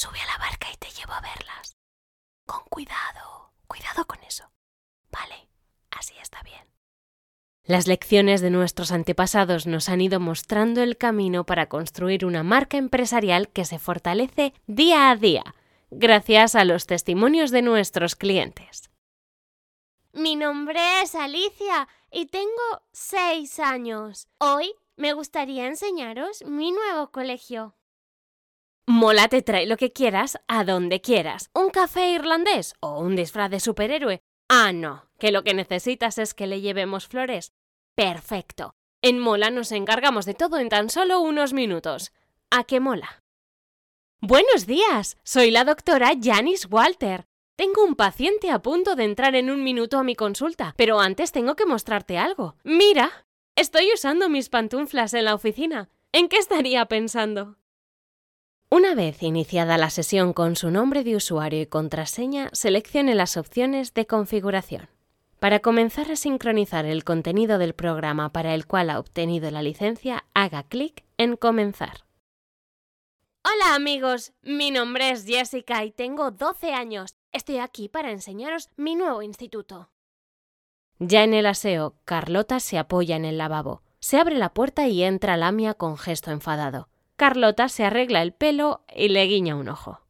Sube a la barca y te llevo a verlas. Con cuidado, cuidado con eso. Vale, así está bien. Las lecciones de nuestros antepasados nos han ido mostrando el camino para construir una marca empresarial que se fortalece día a día, gracias a los testimonios de nuestros clientes. Mi nombre es Alicia y tengo seis años. Hoy me gustaría enseñaros mi nuevo colegio. Mola te trae lo que quieras a donde quieras. ¿Un café irlandés o un disfraz de superhéroe? Ah, no, que lo que necesitas es que le llevemos flores. Perfecto. En Mola nos encargamos de todo en tan solo unos minutos. ¿A qué mola? Buenos días, soy la doctora Janice Walter. Tengo un paciente a punto de entrar en un minuto a mi consulta, pero antes tengo que mostrarte algo. Mira, estoy usando mis pantuflas en la oficina. ¿En qué estaría pensando? Una vez iniciada la sesión con su nombre de usuario y contraseña, seleccione las opciones de configuración. Para comenzar a sincronizar el contenido del programa para el cual ha obtenido la licencia, haga clic en Comenzar. Hola amigos, mi nombre es Jessica y tengo 12 años. Estoy aquí para enseñaros mi nuevo instituto. Ya en el aseo, Carlota se apoya en el lavabo. Se abre la puerta y entra Lamia con gesto enfadado. Carlota se arregla el pelo y le guiña un ojo.